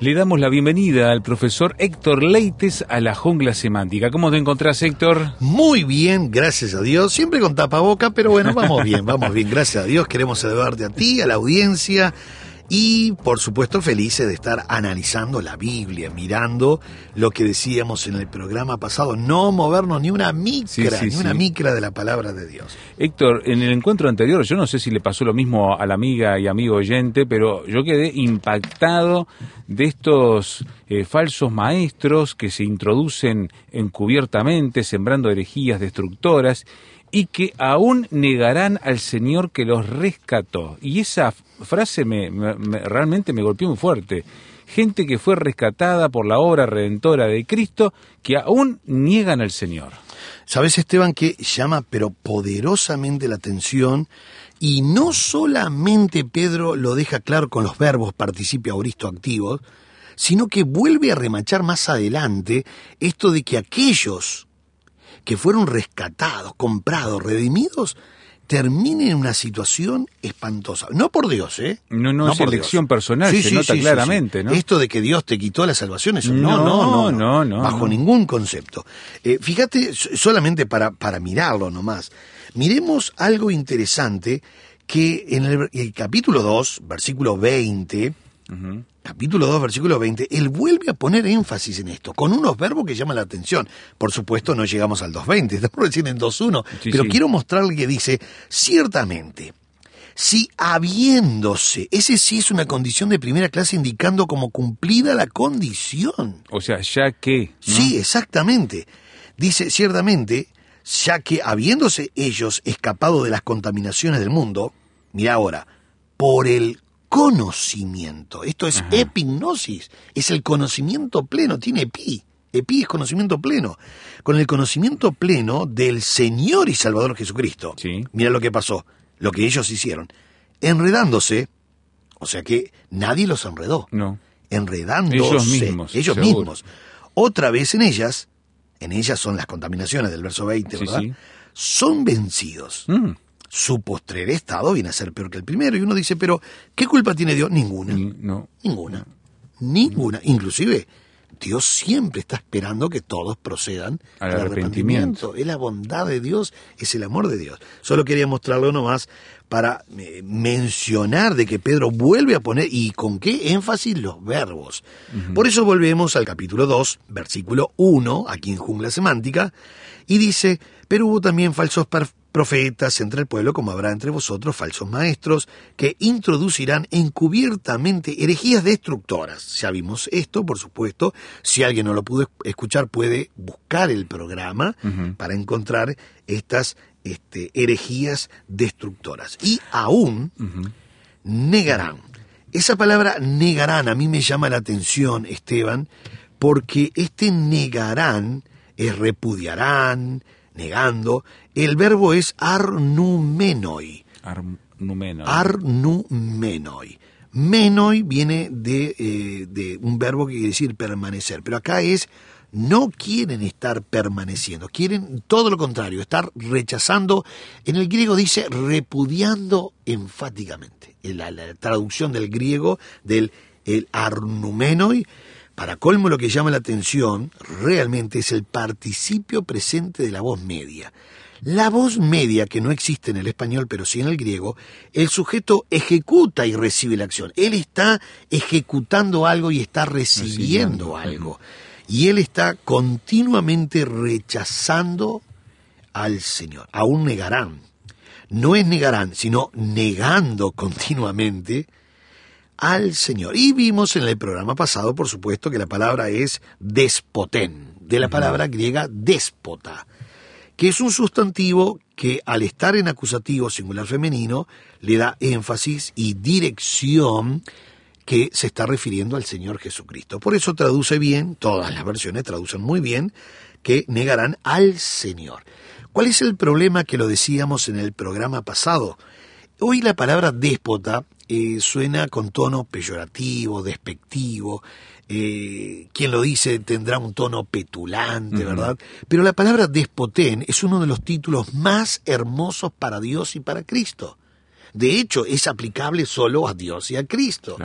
Le damos la bienvenida al profesor Héctor Leites a la jungla semántica. ¿Cómo te encontrás, Héctor? Muy bien, gracias a Dios. Siempre con tapaboca, pero bueno, vamos bien, vamos bien. Gracias a Dios. Queremos saludarte a ti, a la audiencia. Y por supuesto felices de estar analizando la Biblia, mirando lo que decíamos en el programa pasado, no movernos ni una micra, Sí, sí, ni una micra de la palabra de Dios. Héctor, en el encuentro anterior, yo no sé si le pasó lo mismo a la amiga y amigo oyente, pero yo quedé impactado de estos eh, falsos maestros que se introducen encubiertamente, sembrando herejías destructoras y que aún negarán al Señor que los rescató. Y esa frase me- realmente me golpeó muy fuerte. Gente que fue rescatada por la obra redentora de Cristo, que aún niegan al Señor. Sabes, Esteban, que llama pero poderosamente la atención y no solamente Pedro lo deja claro con los verbos participio auristo activos, sino que vuelve a remachar más adelante esto de que aquellos que fueron rescatados, comprados, redimidos, terminen en una situación espantosa. No por Dios, ¿eh? No, no es por elección Dios. personal, se nota claramente, ¿no? Esto de que Dios te quitó la salvación, eso no, No, no, no, no, bajo ningún concepto. Eh, fíjate, so- solamente para, para mirarlo nomás, miremos algo interesante que en el, el capítulo 2, versículo 20, capítulo 2, versículo 20, él vuelve a poner énfasis en esto, con unos verbos que llaman la atención. Por supuesto, no llegamos al 2.20, estamos recién en 2.1, Sí, pero sí. quiero mostrarle que dice, ciertamente, si habiéndose, ese sí es una condición de primera clase indicando como cumplida la condición. O sea, ya que... ¿no? Sí, exactamente. Dice ciertamente, ya que habiéndose ellos escapado de las contaminaciones del mundo, mira ahora, por el conocimiento, esto es Ajá. epignosis, es el conocimiento pleno, tiene epi, epi es conocimiento pleno, con el conocimiento pleno del Señor y Salvador Jesucristo. Sí. Mira lo que pasó, lo que ellos hicieron, enredándose, o sea que nadie los enredó No. enredándose. Ellos mismos, Ellos seguro. mismos. Otra vez en ellas, en ellas son las contaminaciones del verso 20, Sí, ¿verdad? sí. Son vencidos. Mm, Su postrer estado viene a ser peor que el primero. Y uno dice, pero ¿qué culpa tiene Dios? Ninguna. ni- no. Ninguna. Ninguna. Inclusive, Dios siempre está esperando que todos procedan Al al arrepentimiento. arrepentimiento. Es la bondad de Dios, es el amor de Dios. Solo quería mostrarlo nomás para eh, mencionar de que Pedro vuelve a poner, y con qué énfasis, los verbos. Por eso volvemos al capítulo 2, versículo 1, aquí en Jungla Semántica, y dice, pero hubo también falsos profetas entre el pueblo, como habrá entre vosotros falsos maestros, que introducirán encubiertamente herejías destructoras. Ya vimos esto, por supuesto. Si alguien no lo pudo es- escuchar, puede buscar el programa para encontrar estas este, herejías destructoras. Y aún negarán. Esa palabra negarán a mí me llama la atención, Esteban, porque este negarán es repudiarán, negando. El verbo es arnumenoi. Arnumeno. Arnumenoi. Menoi viene de, eh, de un verbo que quiere decir permanecer, pero acá es no quieren estar permaneciendo, quieren todo lo contrario, estar rechazando. En el griego dice repudiando enfáticamente. En La, la traducción del griego del el arnumenoi, para colmo lo que llama la atención realmente es el participio presente de la voz media. La voz media, que no existe en el español, pero sí en el griego, el sujeto ejecuta y recibe la acción. Él está ejecutando algo y está recibiendo algo. Y él está continuamente rechazando al Señor. Aún negarán. No es negarán, sino negando continuamente al Señor. Y vimos en el programa pasado, por supuesto, que la palabra es despotén, de la palabra griega déspota, que es un sustantivo que al estar en acusativo singular femenino le da énfasis y dirección que se está refiriendo al Señor Jesucristo. Por eso traduce bien, todas las versiones traducen muy bien, que negarán al Señor. ¿Cuál es el problema que lo decíamos en el programa pasado? Hoy la palabra déspota eh, suena con tono peyorativo, despectivo. Eh, quien lo dice tendrá un tono petulante, ¿verdad? Pero la palabra despotén es uno de los títulos más hermosos para Dios y para Cristo. De hecho, es aplicable solo a Dios y a Cristo.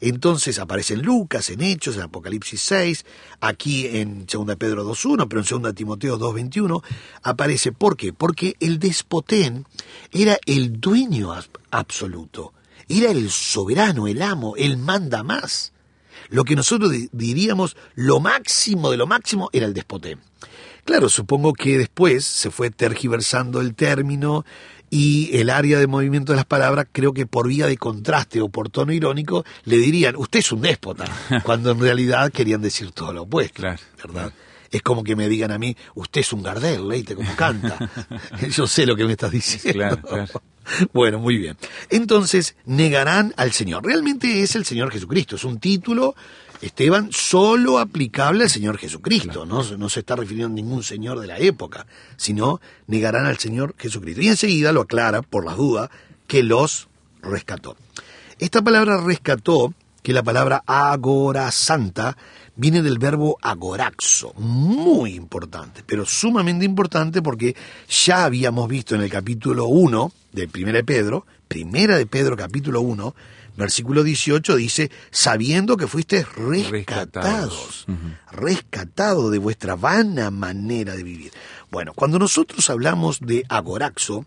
Entonces aparece en Lucas, en Hechos, en Apocalipsis 6, aquí en 2 Pedro 2.1, pero en 2 Timoteo 2.21, aparece. ¿Por qué? Porque el despotén era el dueño absoluto era el soberano, el amo, el manda más. Lo que nosotros diríamos lo máximo de lo máximo era el despoté. Claro, supongo que después se fue tergiversando el término y el área de movimiento de las palabras, creo que por vía de contraste o por tono irónico, le dirían, usted es un déspota, cuando en realidad querían decir todo lo opuesto, ¿verdad? Es como que me digan a mí, usted es un Gardel, leíte como canta. Yo sé lo que me estás diciendo. Bueno, muy bien. Entonces, negarán al Señor. Realmente es el Señor Jesucristo. Es un título, Esteban, solo aplicable al Señor Jesucristo. No, no se está refiriendo a ningún Señor de la época, sino negarán al Señor Jesucristo. Y enseguida lo aclara, por las dudas, que los rescató. Esta palabra rescató, que la palabra agora santa, viene del verbo agoraxo, muy importante, pero sumamente importante porque ya habíamos visto en el capítulo 1 de Primera de Pedro, Primera de Pedro capítulo 1, versículo 18 dice, sabiendo que fuiste rescatados, rescatados de vuestra vana manera de vivir. Bueno, cuando nosotros hablamos de agoraxo,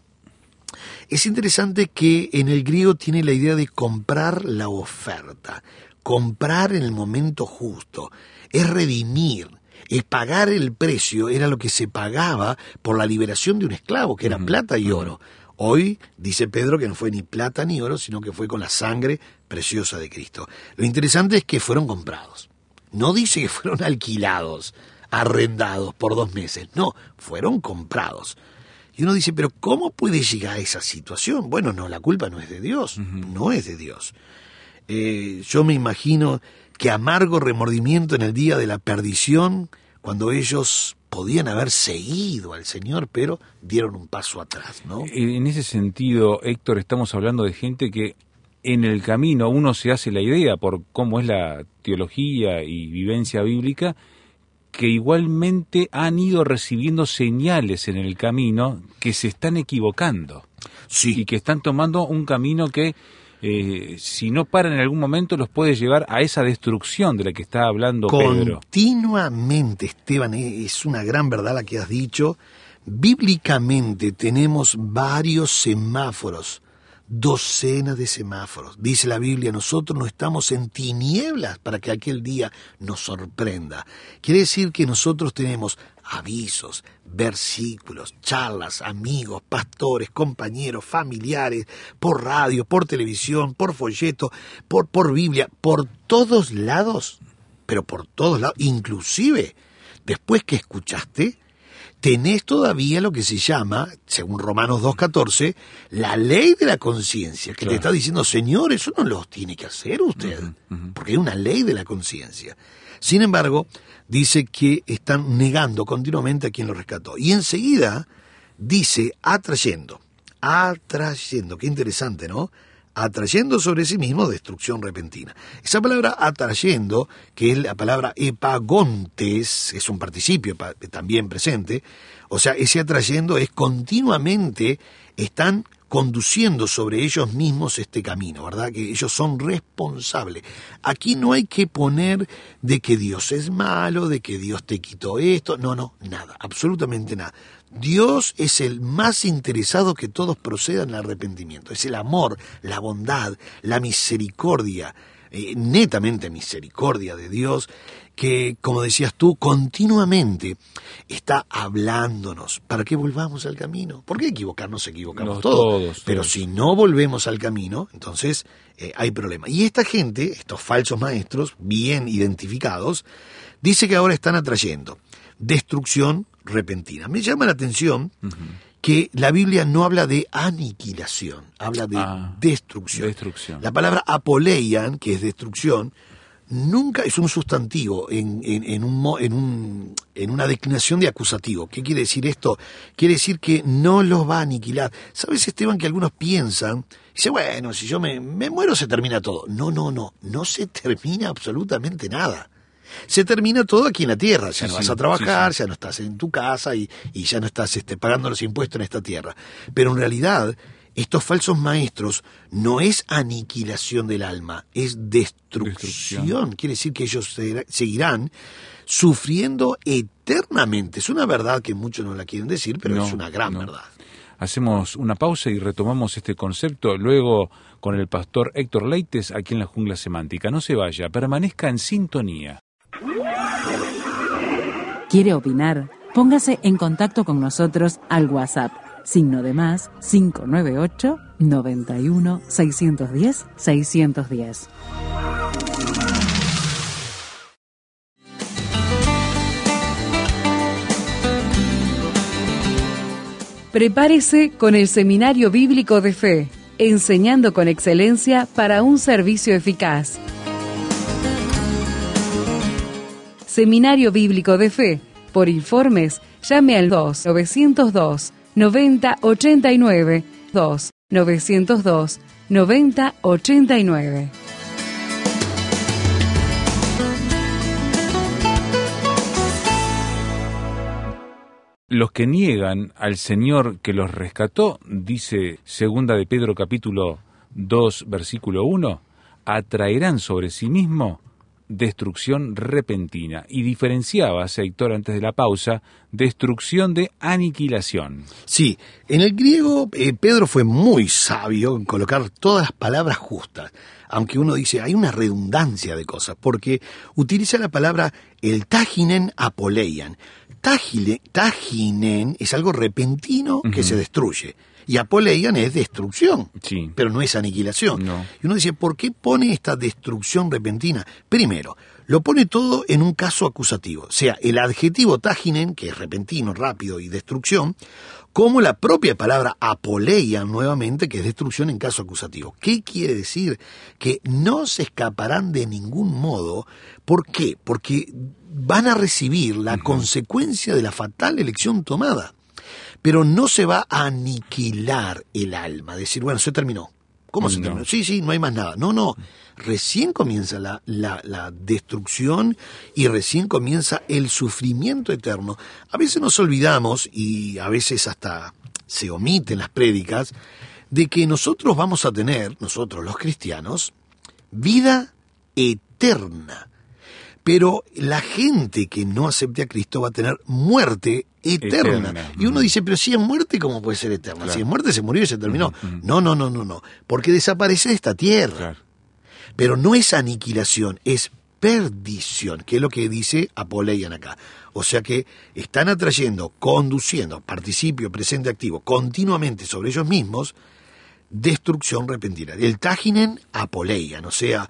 es interesante que en el griego tiene la idea de comprar la oferta comprar en el momento justo, es redimir, es pagar el precio, era lo que se pagaba por la liberación de un esclavo, que era plata y oro. Hoy dice Pedro que no fue ni plata ni oro, sino que fue con la sangre preciosa de Cristo. Lo interesante es que fueron comprados. No dice que fueron alquilados, arrendados por dos meses. No, fueron comprados. Y uno dice, pero ¿cómo puede llegar a esa situación? Bueno, no, la culpa no es de Dios, no es de Dios. Eh, yo me imagino que amargo remordimiento en el día de la perdición, cuando ellos podían haber seguido al Señor, pero dieron un paso atrás, ¿no? En ese sentido, Héctor, estamos hablando de gente que en el camino uno se hace la idea por cómo es la teología y vivencia bíblica, que igualmente han ido recibiendo señales en el camino que se están equivocando. Sí. Y que están tomando un camino que eh, si no paran en algún momento, los puede llevar a esa destrucción de la que está hablando Pedro. Continuamente, Esteban, eh, es una gran verdad la que has dicho. Bíblicamente tenemos varios semáforos, docenas de semáforos. Dice la Biblia, nosotros no estamos en tinieblas para que aquel día nos sorprenda. Quiere decir que nosotros tenemos avisos, versículos, charlas, amigos, pastores, compañeros, familiares, por radio, por televisión, por folleto, por, por Biblia, por todos lados, pero por todos lados, inclusive después que escuchaste, tenés todavía lo que se llama, según Romanos 2.14, la ley de la conciencia, que te está diciendo, Señor, eso no lo tiene que hacer usted, porque hay una ley de la conciencia. Sin embargo, dice que están negando continuamente a quien lo rescató. Y enseguida dice atrayendo, atrayendo, qué interesante, ¿no? Atrayendo sobre sí mismo destrucción repentina. Esa palabra atrayendo, que es la palabra epagontes, es un participio también presente, o sea, ese atrayendo es continuamente, están conduciendo sobre ellos mismos este camino, ¿verdad? Que ellos son responsables. Aquí no hay que poner de que Dios es malo, de que Dios te quitó esto, no, no, nada, absolutamente nada. Dios es el más interesado que todos procedan al arrepentimiento. Es el amor, la bondad, la misericordia, eh, netamente misericordia de Dios, que, como decías tú, continuamente está hablándonos para que volvamos al camino. ¿Por qué equivocarnos? Equivocamos No, todos. todos, Pero todos. si no volvemos al camino, entonces eh, hay problema. Y esta gente, estos falsos maestros, bien identificados, dice que ahora están atrayendo destrucción repentina. Me llama la atención que la Biblia no habla de aniquilación, habla de Ah, destrucción. destrucción. La palabra apoleian, que es destrucción, nunca es un sustantivo en, en- en un, en, un- en una declinación de acusativo. ¿Qué quiere decir esto? Quiere decir que no los va a aniquilar. ¿Sabes, Esteban, que algunos piensan, dice, bueno, si yo me, me muero se termina todo? No, no, no, no se termina absolutamente nada. Se termina todo aquí en la tierra, ya Sí, no vas a trabajar, sí, ya no estás en tu casa y, y ya no estás este, pagando los impuestos en esta tierra. Pero en realidad, estos falsos maestros no es aniquilación del alma, es destrucción. Destrucción. Quiere decir que ellos se- seguirán sufriendo eternamente. Es una verdad que muchos no la quieren decir, pero No, es una gran no. verdad. Hacemos una pausa y retomamos este concepto luego con el pastor Héctor Leites aquí en la jungla semántica. No se vaya, permanezca en sintonía. ¿Quiere opinar? Póngase en contacto con nosotros al WhatsApp, signo de más 598 91 610 610. Prepárese con el Seminario Bíblico de Fe, enseñando con excelencia para un servicio eficaz. Seminario Bíblico de Fe. Por informes, llame al 2 902 90 89 2 902 90 89. Los que niegan al Señor que los rescató, dice segunda de Pedro capítulo 2 versículo 1, atraerán sobre sí mismo destrucción repentina. Y diferenciaba, Héctor, antes de la pausa, destrucción de aniquilación. Sí, en el griego eh, Pedro fue muy sabio en colocar todas las palabras justas, aunque uno dice hay una redundancia de cosas, porque utiliza la palabra el taginen apoleian. Taginen es algo repentino que se destruye, y apoleian es destrucción, Sí. pero no es aniquilación. No. Y uno dice, ¿por qué pone esta destrucción repentina? Primero, lo pone todo en un caso acusativo, o sea, el adjetivo taginen, que es repentino, rápido y destrucción, como la propia palabra apoleian nuevamente, que es destrucción en caso acusativo. ¿Qué quiere decir? Que no se escaparán de ningún modo. ¿Por qué? Porque van a recibir la consecuencia de la fatal elección tomada pero no se va a aniquilar el alma, decir, bueno, se terminó. ¿Cómo se terminó? Sí, sí, no hay más nada. No, no. Recién comienza la, la, la destrucción y recién comienza el sufrimiento eterno. A veces nos olvidamos, y a veces hasta se omiten las prédicas, de que nosotros vamos a tener, nosotros los cristianos, vida eterna. Pero la gente que no acepte a Cristo va a tener muerte eterna. Eterna. Y uno dice, pero si es muerte, ¿cómo puede ser eterna? Claro. Si es muerte, se murió y se terminó. No, no, no, no, no. Porque desaparece de esta tierra. Claro. Pero no es aniquilación, es perdición, que es lo que dice Apoleian acá. O sea que están atrayendo, conduciendo, participio, presente, activo, continuamente sobre ellos mismos, destrucción repentina. El taginen apoleian, o sea,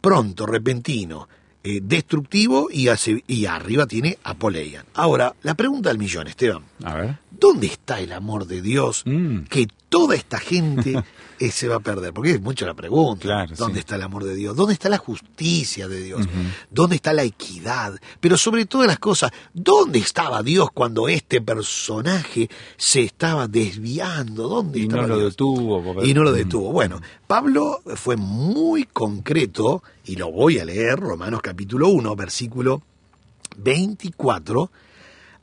pronto, repentino, eh, destructivo y, hace- y arriba tiene apoleian. Ahora, la pregunta del millón, Esteban. A ver. ¿Dónde está el amor de Dios Mm. que toda esta gente eh, se va a perder? Porque es mucho la pregunta. Claro, ¿Dónde sí. está el amor de Dios? ¿Dónde está la justicia de Dios? ¿Dónde está la equidad? Pero sobre todas las cosas, ¿dónde estaba Dios cuando este personaje se estaba desviando? ¿Dónde Y estaba no lo Dios? detuvo. porque- Y no lo detuvo. Bueno, Pablo fue muy concreto, y lo voy a leer, Romanos capítulo 1, versículo 24,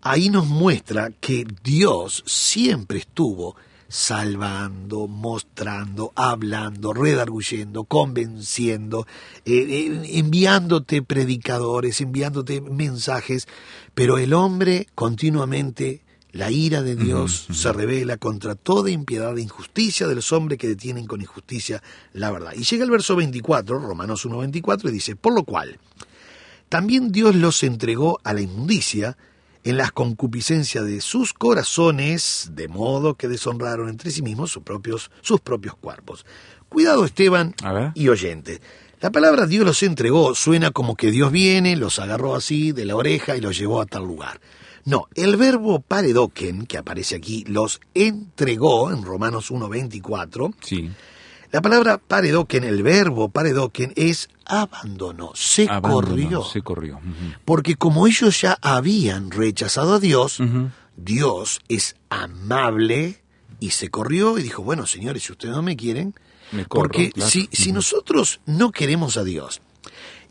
ahí nos muestra que Dios siempre estuvo salvando, mostrando, hablando, redarguyendo, convenciendo, eh, eh, enviándote predicadores, enviándote mensajes, pero el hombre continuamente la ira de Dios se revela contra toda impiedad e injusticia de los hombres que detienen con injusticia la verdad. Y llega el verso 24, Romanos 1.24, y dice, por lo cual, también Dios los entregó a la inmundicia en las concupiscencias de sus corazones, de modo que deshonraron entre sí mismos sus propios, sus propios cuerpos. Cuidado Esteban y oyente. La palabra Dios los entregó suena como que Dios viene, los agarró así de la oreja y los llevó a tal lugar. No, el verbo paredoken, que aparece aquí, los entregó en Romanos 1.24, Sí. La palabra paredoken, el verbo paredoken es abandonó, se Abandonó, corrió. Se corrió. Ujú. Porque como ellos ya habían rechazado a Dios. Dios es amable y se corrió y dijo, bueno, señores, si ustedes no me quieren, Me corro, porque claro. si, si nosotros no queremos a Dios,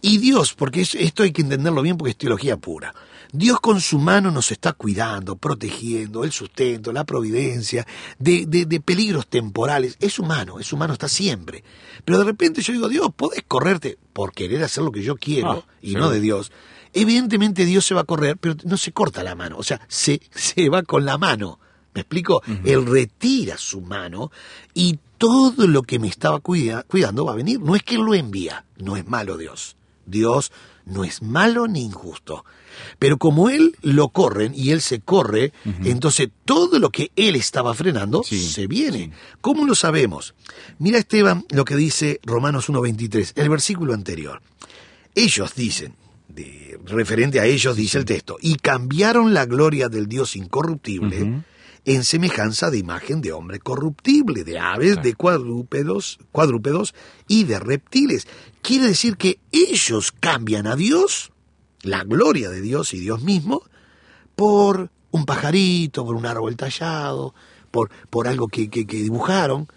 y Dios, porque es- esto hay que entenderlo bien porque es teología pura, Dios con su mano nos está cuidando, protegiendo, el sustento, la providencia, de, de- de peligros temporales. Es humano, es humano, está siempre. Pero de repente yo digo, Dios, podés correrte por querer hacer lo que yo quiero Ah, y no de Dios. Evidentemente Dios se va a correr, pero no se corta la mano, o sea, se, se va con la mano. ¿Me explico? Él retira su mano y todo lo que me estaba cuida- cuidando va a venir. No es que Él lo envía, no es malo Dios. Dios no es malo ni injusto. Pero como Él lo corren y Él se corre, entonces todo lo que Él estaba frenando Sí, se viene. sí. ¿Cómo lo sabemos? Mira Esteban lo que dice Romanos 1.23, el versículo anterior. Ellos dicen, de, referente a ellos dice el texto, y cambiaron la gloria del Dios incorruptible en semejanza de imagen de hombre corruptible, de aves, Claro. de cuadrúpedos, cuadrúpedos y de reptiles. Quiere decir que ellos cambian a Dios, la gloria de Dios y Dios mismo, por un pajarito, por un árbol tallado, por, por algo que, que- que dibujaron.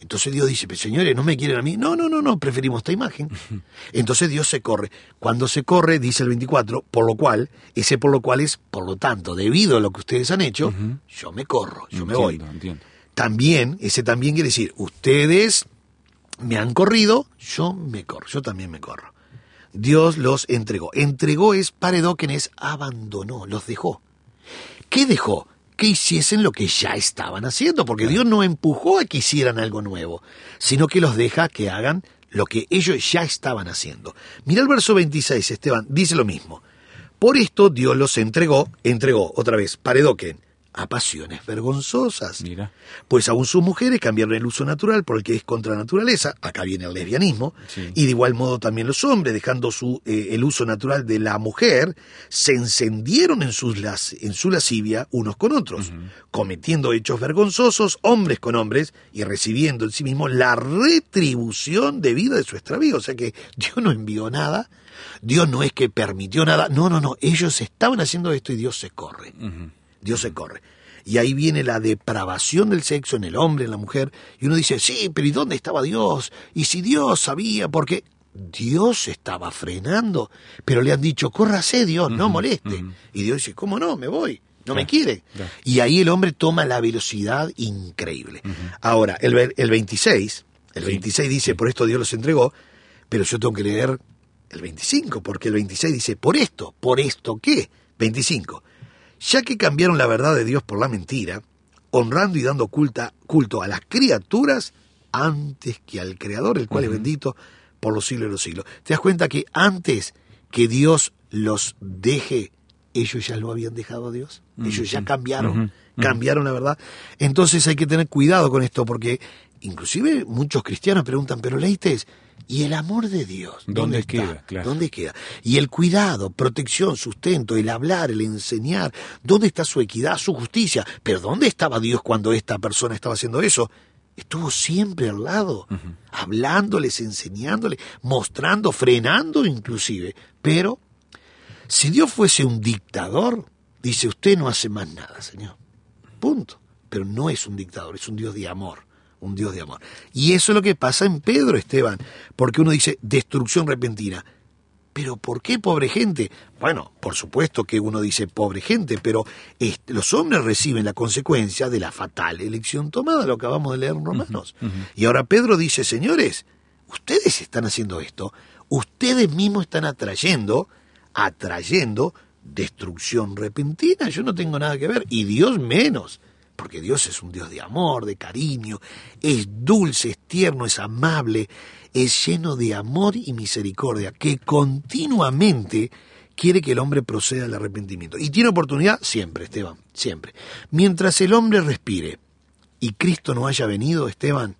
Entonces Dios dice, "Pero, señores, ¿no me quieren a mí? No, no, no, no, preferimos esta imagen. Entonces Dios se corre. Cuando se corre, dice el 24, por lo cual, ese por lo cual es, por lo tanto, debido a lo que ustedes han hecho, yo me corro, yo me voy. Entiendo. También, ese también quiere decir, ustedes me han corrido, yo me corro, yo también me corro. Dios los entregó. Entregó es paredóquen es abandonó, los dejó. ¿Qué dejó? Que hiciesen lo que ya estaban haciendo, porque Dios no empujó a que hicieran algo nuevo, sino que los deja que hagan lo que ellos ya estaban haciendo. Mira el verso 26, Esteban, dice lo mismo. Por esto Dios los entregó, entregó otra vez, paredoquen, a pasiones vergonzosas. Mira. Pues aún sus mujeres cambiaron el uso natural por el que es contra naturaleza, acá viene el lesbianismo, Sí. y de igual modo también los hombres, dejando su, eh, el uso natural de la mujer, se encendieron en, sus las- en su lascivia unos con otros, cometiendo hechos vergonzosos, hombres con hombres, y recibiendo en sí mismo la retribución debida de su extravío. O sea que Dios no envió nada, Dios no es que permitió nada, no, no, no, ellos estaban haciendo esto y Dios se corre. Dios se corre. Y ahí viene la depravación del sexo en el hombre, en la mujer. Y uno dice, sí, pero ¿y dónde estaba Dios? Y si Dios sabía, porque Dios estaba frenando, pero le han dicho, córrase Dios, no moleste. Y Dios dice, ¿cómo no? Me voy. No me quiere. claro. Y ahí el hombre toma la velocidad increíble. Ahora, el, el 26, el 26 dice, por esto Dios los entregó, pero yo tengo que leer el 25, porque el 26 dice, por esto, ¿por esto qué? 25. Ya que cambiaron la verdad de Dios por la mentira, honrando y dando culta- culto a las criaturas antes que al Creador, el cual es bendito por los siglos de los siglos. ¿Te das cuenta que antes que Dios los deje, ellos ya lo habían dejado a Dios? Ellos ya cambiaron, cambiaron la verdad. Entonces hay que tener cuidado con esto, porque inclusive muchos cristianos preguntan, pero leíste, ¿y el amor de Dios? ¿Dónde queda? Claro. ¿Dónde queda? Y el cuidado, protección, sustento, el hablar, el enseñar, ¿dónde está su equidad, su justicia? Pero ¿dónde estaba Dios cuando esta persona estaba haciendo eso? Estuvo siempre al lado, hablándoles, enseñándoles, mostrando, frenando inclusive. Pero si Dios fuese un dictador, dice, usted no hace más nada, Señor. Punto. Pero no es un dictador, es un Dios de amor. Un Dios de amor. Y eso es lo que pasa en Pedro, Esteban. Porque uno dice destrucción repentina. pero ¿por qué pobre gente? Bueno, por supuesto que uno dice pobre gente, pero los hombres reciben la consecuencia de la fatal elección tomada, lo acabamos de leer en Romanos. Y ahora Pedro dice, señores, ustedes están haciendo esto, ustedes mismos están atrayendo, atrayendo destrucción repentina. Yo no tengo nada que ver, y Dios menos, porque Dios es un Dios de amor, de cariño, es dulce, es tierno, es amable, es lleno de amor y misericordia, que continuamente quiere que el hombre proceda al arrepentimiento. Y tiene oportunidad siempre, Esteban, siempre. Mientras el hombre respire y Cristo no haya venido, Esteban,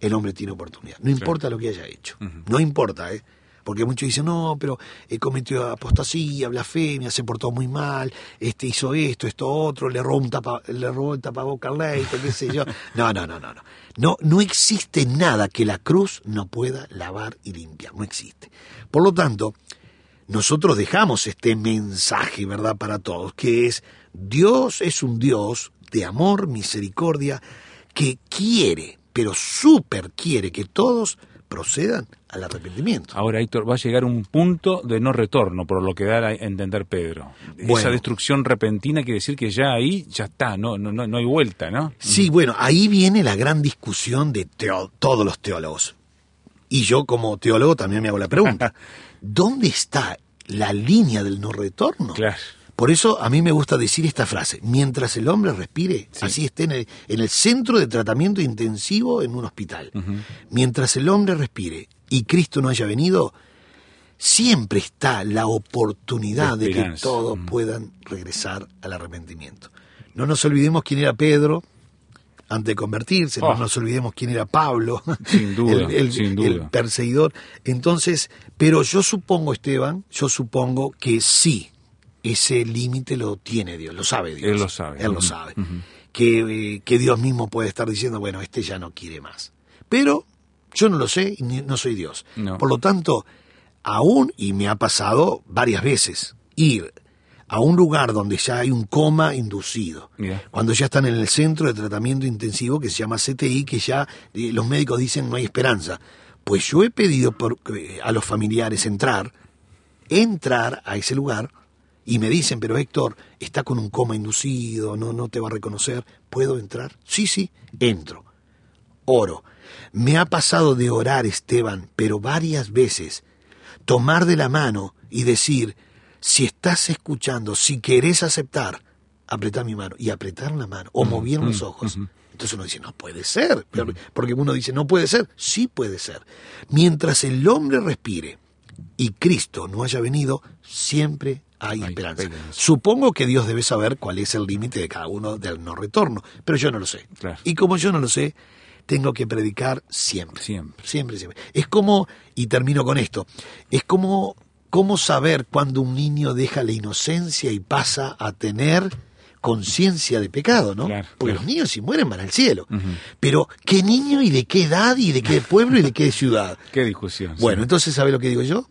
el hombre tiene oportunidad. No importa lo que haya hecho. No importa, ¿eh? Porque muchos dicen, no, pero he cometido apostasía, blasfemia, se portó muy mal, este hizo esto, esto otro, le robó, un tapa, le robó el tapaboca qué sé yo. No, no, no, no, no. No, no existe nada que la cruz no pueda lavar y limpiar. No existe. Por lo tanto, nosotros dejamos este mensaje, ¿verdad?, para todos, que es Dios es un Dios de amor, misericordia, que quiere, pero súper quiere que todos procedan al arrepentimiento. Ahora, Héctor, va a llegar un punto de no retorno, por lo que da a entender Pedro. Esa Bueno. destrucción repentina quiere decir que ya ahí ya está, no, no, no, no hay vuelta, ¿no? Sí, bueno, ahí viene la gran discusión de teo- todos los teólogos. Y yo como teólogo también me hago la pregunta. ¿Dónde está la línea del no retorno? Claro. Por eso a mí me gusta decir esta frase, mientras el hombre respire, Sí. así esté en el, en el centro de tratamiento intensivo en un hospital, mientras el hombre respire y Cristo no haya venido, siempre está la oportunidad De de, que todos Mm. puedan regresar al arrepentimiento. No nos olvidemos quién era Pedro antes de convertirse, Oh. no nos olvidemos quién era Pablo, Sin duda, el, el- sin el duda. perseguidor. Entonces, pero yo supongo, Esteban, yo supongo que sí, ese límite lo tiene Dios, lo sabe Dios. Él lo sabe. Él lo sabe. que, eh, que Dios mismo puede estar diciendo, bueno, este ya no quiere más. Pero yo no lo sé y no soy Dios. No. Por lo tanto, aún, y me ha pasado varias veces, ir a un lugar donde ya hay un coma inducido, cuando ya están en el centro de tratamiento intensivo que se llama CTI, que ya eh, los médicos dicen no hay esperanza. Pues yo he pedido por, eh, a los familiares entrar, entrar a ese lugar y me dicen, pero Héctor, está con un coma inducido, no, no te va a reconocer, ¿puedo entrar? Sí, sí, entro. Oro. Me ha pasado de orar, Esteban, pero varias veces, tomar de la mano y decir, si estás escuchando, si querés aceptar, apretar mi mano y apretar la mano o mover los ojos. Entonces uno dice, no puede ser, porque uno dice, no puede ser, sí puede ser. Mientras el hombre respire y Cristo no haya venido, siempre hay Hay esperanza. esperanza. Supongo que Dios debe saber cuál es el límite de cada uno del no retorno, pero yo no lo sé. Claro. Y como yo no lo sé, tengo que predicar siempre. Siempre. Siempre, siempre. Es como, y termino con esto, es como, cómo saber cuando un niño deja la inocencia y pasa a tener conciencia de pecado, ¿no? Claro, Porque claro. los niños si mueren van al cielo. Pero, ¿qué niño y de qué edad y de qué pueblo y de qué ciudad? Qué discusión. sí. Bueno, entonces, ¿sabe lo que digo yo?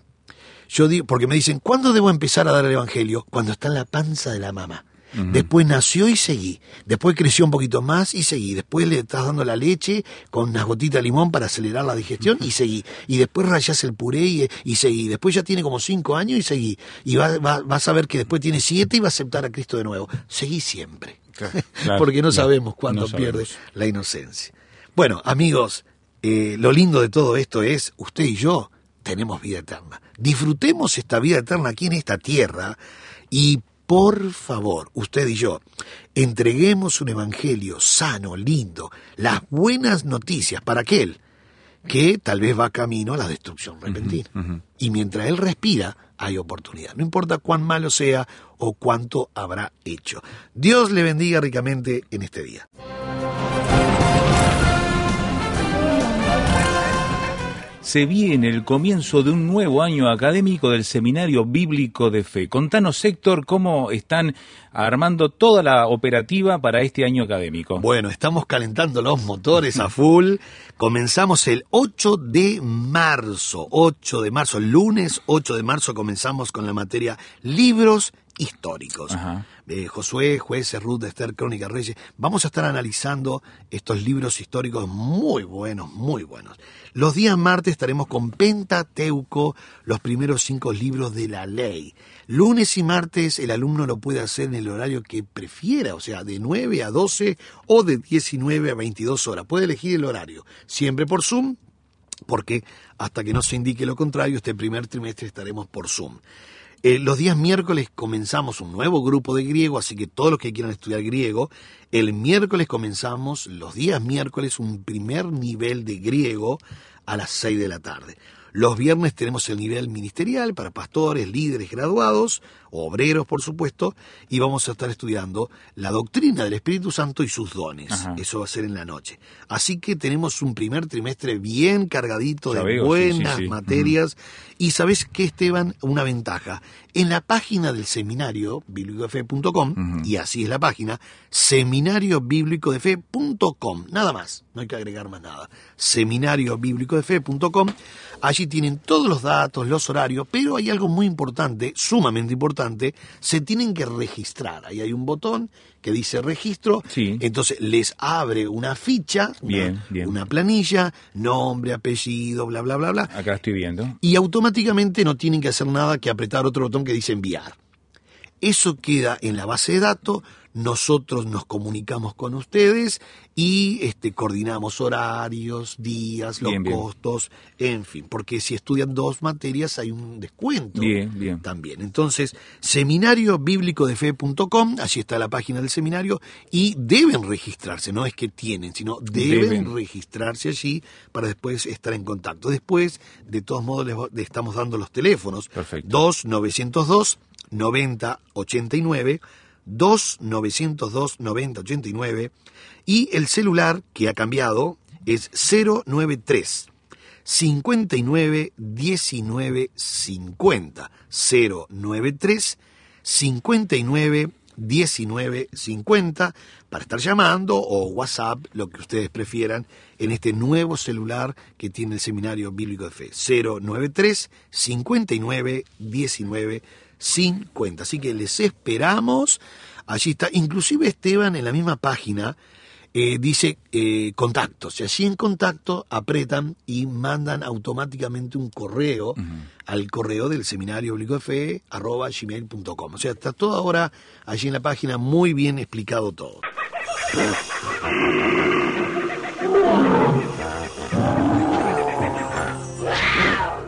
Yo digo, porque me dicen, ¿cuándo debo empezar a dar el evangelio? Cuando está en la panza de la mamá. Después nació y seguí. Después creció un poquito más y seguí. Después le estás dando la leche con unas gotitas de limón para acelerar la digestión y seguí. Y después rayas el puré y, y seguí. Después ya tiene como cinco años y seguí. Y va- va- vas a ver que después tiene siete y va a aceptar a Cristo de nuevo. Seguí siempre. Claro, porque no No, sabemos cuándo no sabemos. pierde la inocencia. Bueno, amigos, eh, lo lindo de todo esto es, usted y yo tenemos vida eterna. Disfrutemos esta vida eterna aquí en esta tierra y por favor, usted y yo, entreguemos un evangelio sano, lindo, las buenas noticias para aquel que tal vez va camino a la destrucción repentina. Y mientras él respira, hay oportunidad. No importa cuán malo sea o cuánto habrá hecho. Dios le bendiga ricamente en este día. Se viene el comienzo de un nuevo año académico del Seminario Bíblico de Fe. Contanos, Héctor, cómo están armando toda la operativa para este año académico. Bueno, estamos calentando los motores a full. Comenzamos el 8 de marzo. 8 de marzo, lunes 8 de marzo comenzamos con la materia libros históricos. Eh, Josué, Jueces, Ruth, Esther, Crónica, Reyes. Vamos a estar analizando estos libros históricos muy buenos, muy buenos. Los días martes estaremos con Pentateuco, los primeros cinco libros de la ley. Lunes y martes el alumno lo puede hacer en el horario que prefiera, o sea, de 9 a 12 o de 19 a 22 horas. Puede elegir el horario, siempre por Zoom, porque hasta que no se indique lo contrario, este primer trimestre estaremos por Zoom. Eh, los días miércoles comenzamos un nuevo grupo de griego, así que todos los que quieran estudiar griego, el miércoles comenzamos, los días miércoles, un primer nivel de griego a las 6 de la tarde. Los viernes tenemos el nivel ministerial para pastores, líderes graduados, obreros por supuesto, y vamos a estar estudiando la doctrina del Espíritu Santo y sus dones. Ajá. Eso va a ser en la noche. Así que tenemos un primer trimestre bien cargadito Ya de veo, buenas sí, sí. materias. Y sabes qué, Esteban, una ventaja. En la página del seminario bíblicodefe.com, y así es la página, seminariobiblicodefe.com, nada más, no hay que agregar más nada. Seminariobiblicodefe.com, allí tienen todos los datos, los horarios, pero hay algo muy importante, sumamente importante, se tienen que registrar. Ahí hay un botón que dice registro, Sí. entonces les abre una ficha, una- bien. una planilla, nombre, apellido, bla, bla, bla, bla Acá estoy viendo. y automáticamente no tienen que hacer nada que apretar otro botón que dice enviar. Eso queda en la base de datos, nosotros nos comunicamos con ustedes y este, coordinamos horarios, días, los Bien, bien. costos, en fin, porque si estudian dos materias hay un descuento Bien, bien. también. Entonces, seminariobíblicodefe.com, allí está la página del seminario, y deben registrarse, no es que tienen, sino deben, Deben. registrarse allí para después estar en contacto. Después, de todos modos, les, les estamos dando los teléfonos. Perfecto. 2 902 90 89 2 902 90 89 y el celular que ha cambiado es 093 59 19 50 093 59 19 50 para estar llamando o WhatsApp, lo que ustedes prefieran, en este nuevo celular que tiene el Seminario Bíblico de Fe. 093 59 19 50. Así que les esperamos. Allí está. Inclusive Esteban en la misma página eh, dice eh, contactos. Y allí en contacto apretan y mandan automáticamente un correo al correo del seminario bíblico de fe arroba gmail.com. O sea, está todo ahora allí en la página muy bien explicado todo.